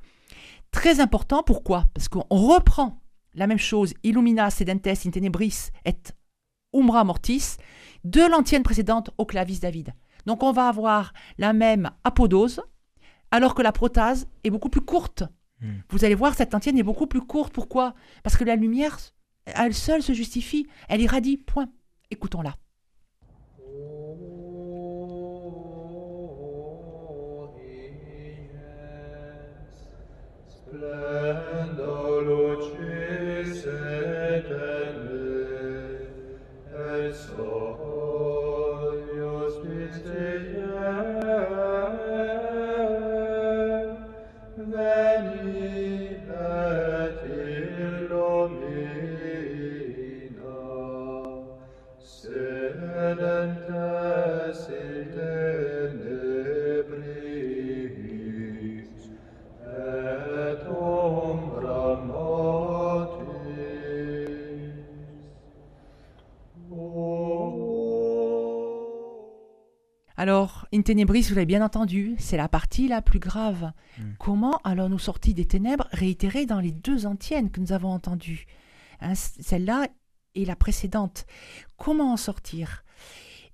Très important, pourquoi? Parce qu'on reprend la même chose, Illumina sedentes in tenebris et umbra mortis, de l'antienne précédente au clavis David. Donc on va avoir la même apodose, alors que la protase est beaucoup plus courte. Hmm. Vous allez voir, cette antienne est beaucoup plus courte. Pourquoi? Parce que la lumière, elle seule se justifie, elle irradie, point. Écoutons-la. plendo lucis et et Alors, In Tenebris, vous l'avez bien entendu, c'est la partie la plus grave. Hmm. Comment allons-nous sortir des ténèbres réitérées dans les deux antiennes que nous avons entendues hein, Celle-là et la précédente. Comment en sortir?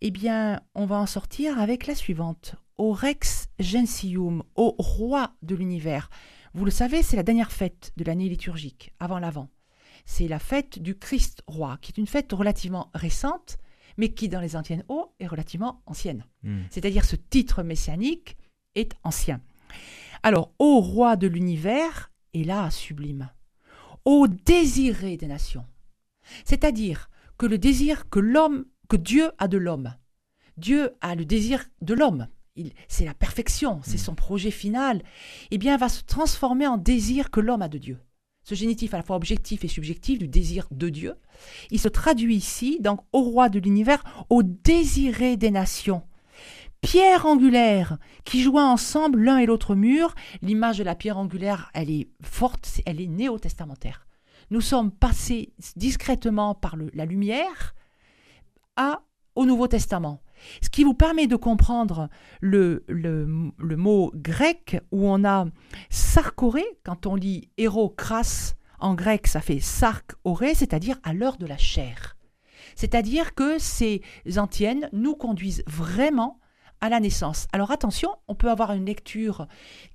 Eh bien, on va en sortir avec la suivante. Au Rex Gentium, au roi de l'univers. Vous le savez, c'est la dernière fête de l'année liturgique, avant l'avant. C'est la fête du Christ roi, qui est une fête relativement récente, mais qui dans les antiennes eaux est relativement ancienne. Hmm. C'est-à-dire ce titre messianique est ancien. Alors, ô roi de l'univers, est là sublime. Ô désiré des nations. C'est-à-dire que le désir que l'homme, que Dieu a de l'homme, Dieu a le désir de l'homme. C'est la perfection, c'est hmm. son projet final. Eh bien, va se transformer en désir que l'homme a de Dieu ce génitif à la fois objectif et subjectif du désir de Dieu, il se traduit ici, donc au roi de l'univers, au désiré des nations. Pierre angulaire qui joint ensemble l'un et l'autre mur. L'image de la pierre angulaire, elle est forte, elle est néo-testamentaire. Nous sommes passés discrètement par la lumière à, au Nouveau Testament. Ce qui vous permet de comprendre le, mot grec où on a sarkoré, quand on lit héros crasse, en grec ça fait sark oré, c'est-à-dire à l'heure de la chair. C'est-à-dire que ces antiennes nous conduisent vraiment à la naissance. Alors attention, on peut avoir une lecture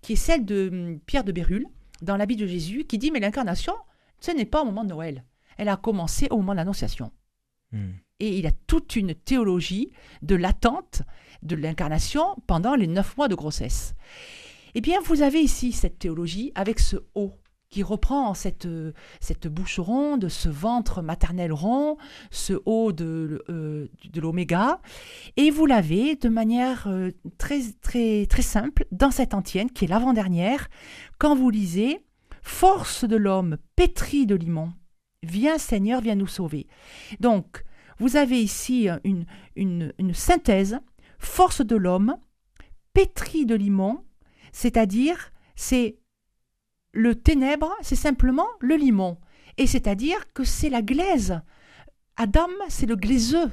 qui est celle de hum, Pierre de Bérulle dans l'habit de Jésus qui dit mais l'incarnation, ce n'est pas au moment de Noël. Elle a commencé au moment de l'Annonciation. Hmm. Et il a toute une théologie de l'attente de l'incarnation pendant les neuf mois de grossesse. Eh bien, vous avez ici cette théologie avec ce haut qui reprend cette, cette bouche ronde, ce ventre maternel rond, ce haut de, euh, de l'oméga, et vous l'avez de manière euh, très, très, très simple dans cette antienne qui est l'avant-dernière, quand vous lisez Force de l'homme pétri de limon, viens Seigneur, viens nous sauver. Donc, vous avez ici une, une, une synthèse, force de l'homme pétri de limon, c'est-à-dire c'est le ténèbre, c'est simplement le limon. Et c'est-à-dire que c'est la glaise. Adam, c'est le glaiseux.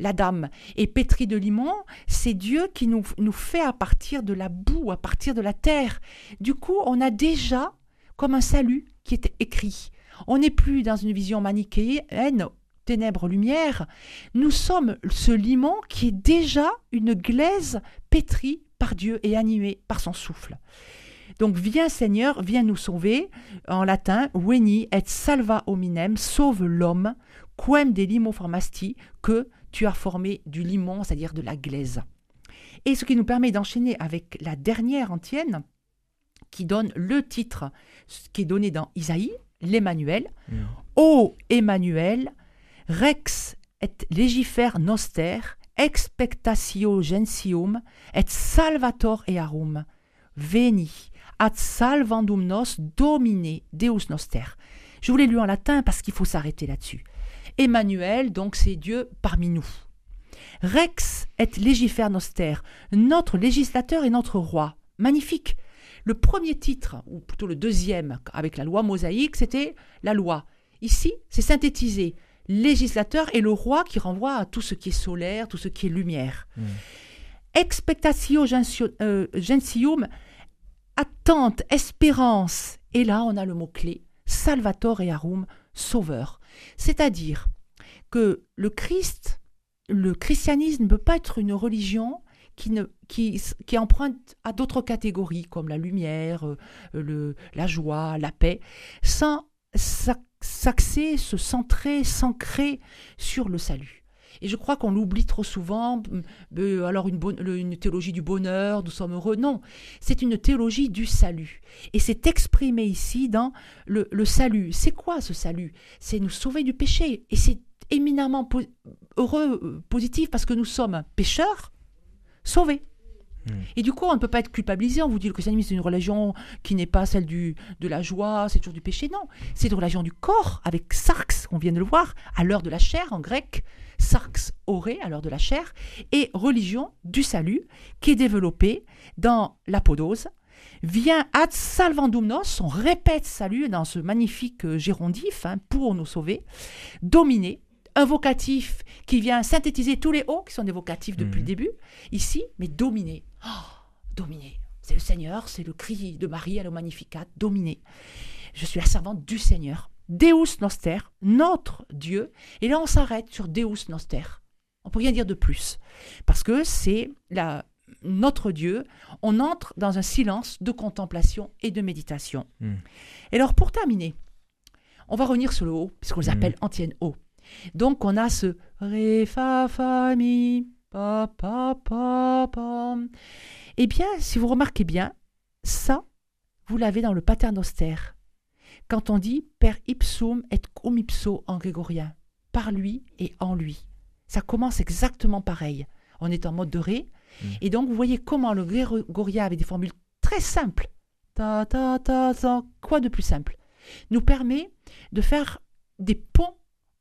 La dame est pétrie de limon, c'est Dieu qui nous, nous fait à partir de la boue, à partir de la terre. Du coup, on a déjà comme un salut qui est écrit. On n'est plus dans une vision manichéenne, ténèbres-lumière. Nous sommes ce limon qui est déjà une glaise pétrie par Dieu et animée par son souffle. Donc viens Seigneur, viens nous sauver. En latin, veni et salva hominem, sauve l'homme, quem de limo formasti, que tu as formé du limon, c'est-à-dire de la glaise. Et ce qui nous permet d'enchaîner avec la dernière antienne, qui donne le titre qui est donné dans Isaïe, l'Emmanuel. Mm. Ô Emmanuel, rex et legifer noster, expectatio gentium, et salvator earum, veni, ad salvandum nos domine Deus noster. Je vous l'ai lu en latin parce qu'il faut s'arrêter là-dessus. Emmanuel, donc c'est Dieu parmi nous. Rex et legifer noster, notre législateur et notre roi. Magnifique. Le premier titre, ou plutôt le deuxième, avec la loi mosaïque, c'était la loi. Ici, c'est synthétisé. Législateur et le roi qui renvoie à tout ce qui est solaire, tout ce qui est lumière. Hmm. Expectatio euh, gentium, attente, espérance. Et là, on a le mot-clé, Salvatore et Arum, sauveur. C'est-à-dire que le Christ, le christianisme ne peut pas être une religion qui, ne, qui, qui emprunte à d'autres catégories comme la lumière, euh, le, la joie, la paix, sans s'axer, se centrer, s'ancrer sur le salut. Et je crois qu'on l'oublie trop souvent. alors une, théologie du bonheur, nous sommes heureux. Non, c'est une théologie du salut. Et c'est exprimé ici dans le, le salut. C'est quoi ce salut? C'est nous sauver du péché. Et c'est éminemment heureux, euh, positif, parce que nous sommes pécheurs sauvés. Et du coup, on ne peut pas être culpabilisé. On vous dit que le christianisme, c'est une religion qui n'est pas celle du, de la joie, c'est toujours du péché. Non, c'est une religion du corps, avec sarx, on vient de le voir, à l'heure de la chair en grec sarx oré, à l'heure de la chair, et religion du salut, qui est développée dans l'apodose, vient ad salvandum nos, on répète salut dans ce magnifique euh, gérondif hein, pour nous sauver, dominer, un vocatif qui vient synthétiser tous les hauts qui sont des vocatifs depuis le mhm. début, ici, mais dominer. Oh, dominer. C'est le Seigneur, c'est le cri de Marie à le Magnificat, dominer. Je suis la servante du Seigneur. Deus Noster, notre Dieu. Et là, on s'arrête sur Deus Noster. On peut rien dire de plus. Parce que c'est la, notre Dieu. On entre dans un silence de contemplation et de méditation. Hmm. Et alors, pour terminer, on va revenir sur le haut, puisqu'on les hmm. appelle antiennes haut. Donc, on a ce Ré, Fa, Fa, Mi, Pa, Pa, Pa, Pa. Eh bien, si vous remarquez bien, ça, vous l'avez dans le paternoster quand on dit per ipsum et cum ipso en grégorien, par lui et en lui. Ça commence exactement pareil. On est en mode de ré. Mm. Et donc, vous voyez comment le grégorien, avec des formules très simples, ta, ta, ta, ta, quoi de plus simple, nous permet de faire des ponts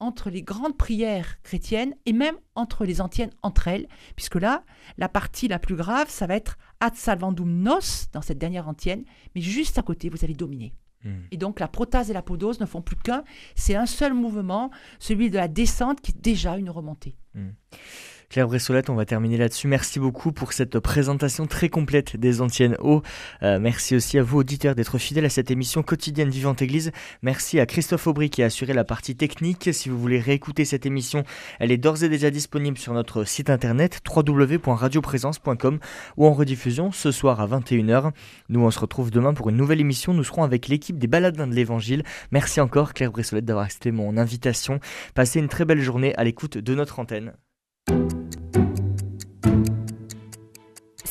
entre les grandes prières chrétiennes et même entre les antiennes entre elles, puisque là, la partie la plus grave, ça va être ad salvandum nos dans cette dernière antienne, mais juste à côté, vous avez dominé. Hmm. Et donc la protase et la podose ne font plus qu'un. C'est un seul mouvement, celui de la descente qui est déjà une remontée. Hmm. Claire Bressolette, on va terminer là-dessus. Merci beaucoup pour cette présentation très complète des anciennes eaux. Merci aussi à vous, auditeurs, d'être fidèles à cette émission quotidienne Vivante Église. Merci à Christophe Aubry qui a assuré la partie technique. Si vous voulez réécouter cette émission, elle est d'ores et déjà disponible sur notre site internet www.radioprésence.com ou en rediffusion ce soir à 21h. Nous, on se retrouve demain pour une nouvelle émission. Nous serons avec l'équipe des Baladins de l'Évangile. Merci encore, Claire Bressolette, d'avoir accepté mon invitation. Passez une très belle journée à l'écoute de notre antenne.